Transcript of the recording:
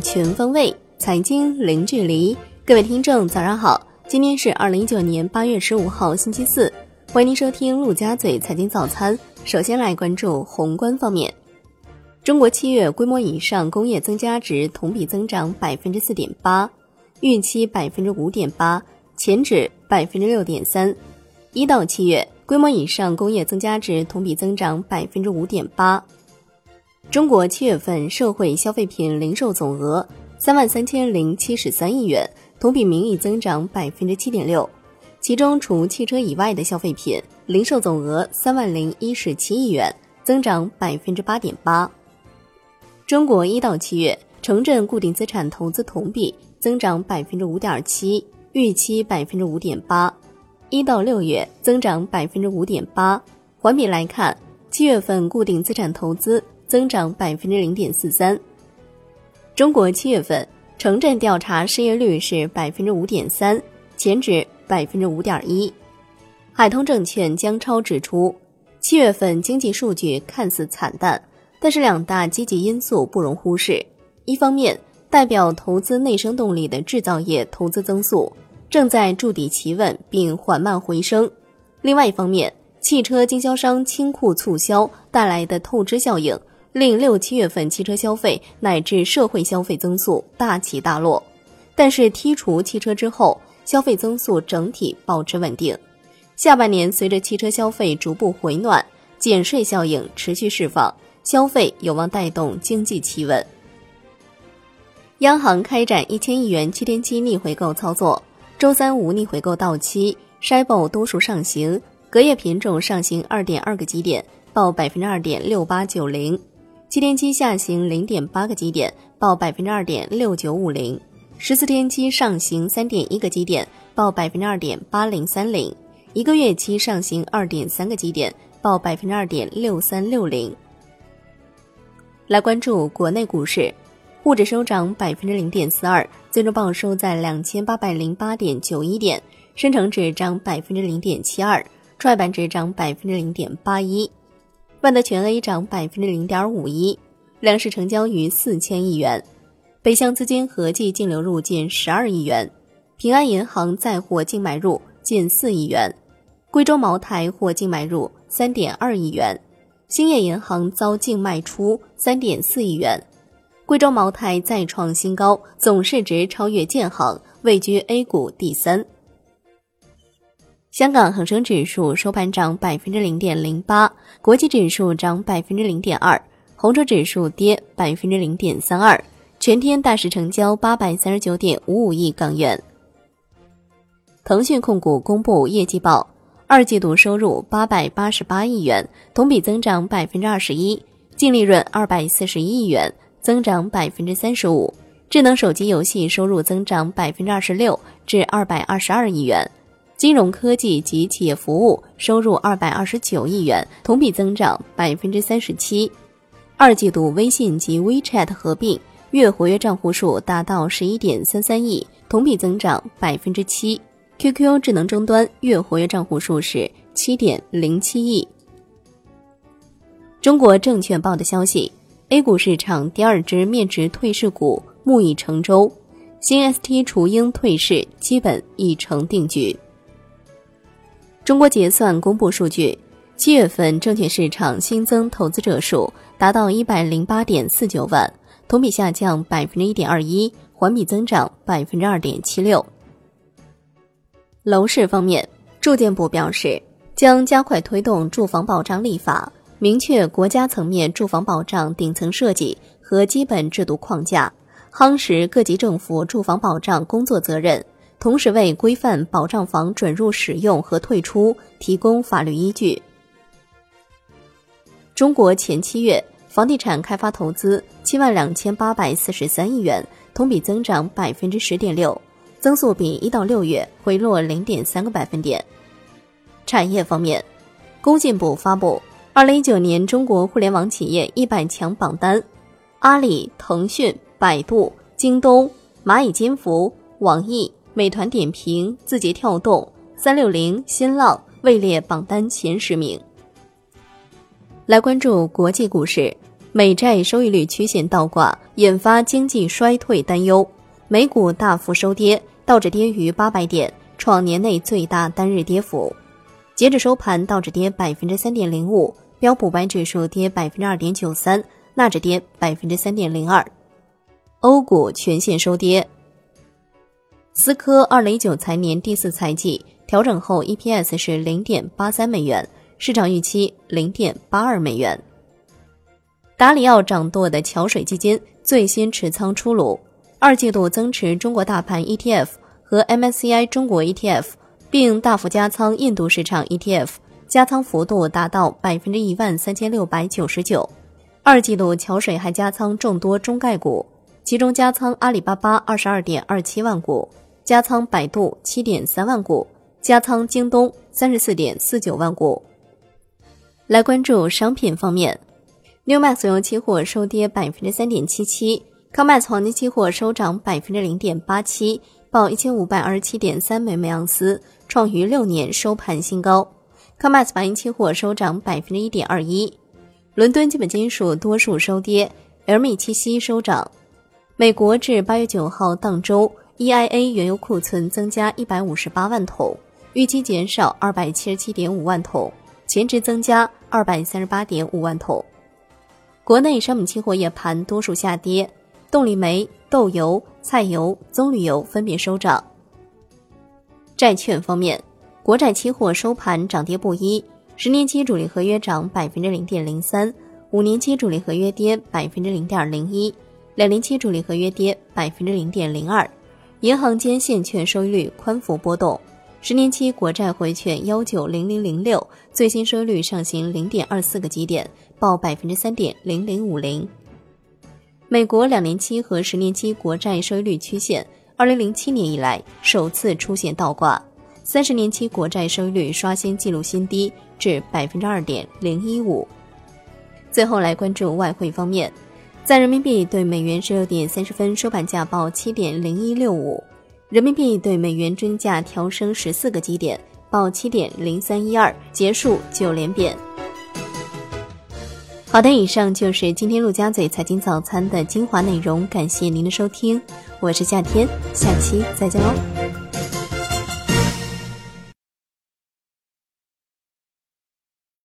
全方位，财经零距离。各位听众，早上好！今天是二零一九年八月十五号，星期四。欢迎您收听陆家嘴财经早餐。首先来关注宏观方面，中国七月规模以上工业增加值同比增长百分之四点八，预期百分之五点八，前值百分之六点三。一到七月规模以上工业增加值同比增长百分之五点八。中国七月份社会消费品零售总额三万三千零七十三亿元，同比名义增长百分之七点六。其中，除汽车以外的消费品零售总额三万零一十七亿元，增长百分之八点八。中国一到七月城镇固定资产投资同比增长百分之五点七，预期百分之五点八。一到六月增长百分之五点八。环比来看，七月份固定资产投资。增长百分之零点四三。中国七月份城镇调查失业率是百分之五点三，前值百分之五点一。海通证券江超指出，七月份经济数据看似惨淡，但是两大积极因素不容忽视。一方面，代表投资内生动力的制造业投资增速正在筑底企稳并缓慢回升；另外一方面，汽车经销商清库促销带来的透支效应。令六七月份汽车消费乃至社会消费增速大起大落，但是剔除汽车之后，消费增速整体保持稳定。下半年随着汽车消费逐步回暖，减税效应持续释放，消费有望带动经济企稳。央行开展一千亿元七天期逆回购操作，周三无逆回购到期 s h i b o 多数上行，隔夜品种上行二点二个基点，报百分之二点六八九零。七天期下行零点八个基点，报百分之二点六九五零；十四天期上行三点一个基点，报百分之二点八零三零；一个月期上行二点三个基点，报百分之二点六三六零。来关注国内股市，沪指收涨百分之零点四二，最终报收在两千八百零八点九一点；深成指涨百分之零点七二，创业板指涨百分之零点八一。万德全 A 涨百分之零点五一，两市成交逾四千亿元，北向资金合计净流入近十二亿元，平安银行再获净买入近四亿元，贵州茅台获净买入三点二亿元，兴业银行遭净卖出三点四亿元，贵州茅台再创新高，总市值超越建行，位居 A 股第三。香港恒生指数收盘涨百分之零点零八，国际指数涨百分之零点二，红筹指数跌百分之零点三二。全天大市成交八百三十九点五五亿港元。腾讯控股公布业绩报，二季度收入八百八十八亿元，同比增长百分之二十一，净利润二百四十一亿元，增长百分之三十五。智能手机游戏收入增长百分之二十六，至二百二十二亿元。金融科技及企业服务收入二百二十九亿元，同比增长百分之三十七。二季度微信及 WeChat 合并月活跃账户数达到十一点三三亿，同比增长百分之七。QQ 智能终端月活跃账户数是七点零七亿。中国证券报的消息，A 股市场第二只面值退市股木已成舟，新 ST 雏鹰退市基本已成定局。中国结算公布数据，七月份证券市场新增投资者数达到一百零八点四九万，同比下降百分之一点二一，环比增长百分之二点七六。楼市方面，住建部表示，将加快推动住房保障立法，明确国家层面住房保障顶层设计和基本制度框架，夯实各级政府住房保障工作责任。同时为规范保障房准入使用和退出提供法律依据。中国前七月房地产开发投资七万两千八百四十三亿元，同比增长百分之十点六，增速比一到六月回落零点三个百分点。产业方面，工信部发布二零一九年中国互联网企业一百强榜单，阿里、腾讯、百度、京东、蚂蚁金服、网易。美团点评、字节跳动、三六零、新浪位列榜单前十名。来关注国际股市，美债收益率曲线倒挂，引发经济衰退担忧。美股大幅收跌，道指跌逾八百点，创年内最大单日跌幅。截至收盘，道指跌百分之三点零五，标普白指数跌百分之二点九三，纳指跌百分之三点零二。欧股全线收跌。思科二零一九财年第四财季调整后 EPS 是零点八三美元，市场预期零点八二美元。达里奥掌舵的桥水基金最新持仓出炉，二季度增持中国大盘 ETF 和 MSCI 中国 ETF，并大幅加仓印度市场 ETF，加仓幅度达到百分之一万三千六百九十九。二季度桥水还加仓众多中概股，其中加仓阿里巴巴二十二点二七万股。加仓百度七点三万股，加仓京东三十四点四九万股。来关注商品方面，New Max 油期货收跌百分之三点七七，COMEX 黄金期货收涨百分之零点八七，报一千五百二十七点三美每盎司，创逾六年收盘新高。COMEX 白银期货收涨百分之一点二一。伦敦基本金属多数收跌，LME 七锡收涨。美国至八月九号当周。EIA 原油库存增加一百五十八万桶，预期减少二百七十七点五万桶，前值增加二百三十八点五万桶。国内商品期货夜盘多数下跌，动力煤、豆油、菜油、棕榈油分别收涨。债券方面，国债期货收盘涨跌不一，十年期主力合约涨百分之零点零三，五年期主力合约跌百分之零点零一，两年期主力合约跌百分之零点零二。银行间现券收益率宽幅波动，十年期国债回券幺九零零零六最新收益率上行零点二四个基点，报百分之三点零零五零。美国两年期和十年期国债收益率曲线，二零零七年以来首次出现倒挂，三十年期国债收益率刷新纪录新低至百分之二点零一五。最后来关注外汇方面。在人民币对美元十六点三十分收盘价报七点零一六五，人民币对美元均价调升十四个基点，报七点零三一二，结束九连贬。好的，以上就是今天陆家嘴财经早餐的精华内容，感谢您的收听，我是夏天，下期再见喽。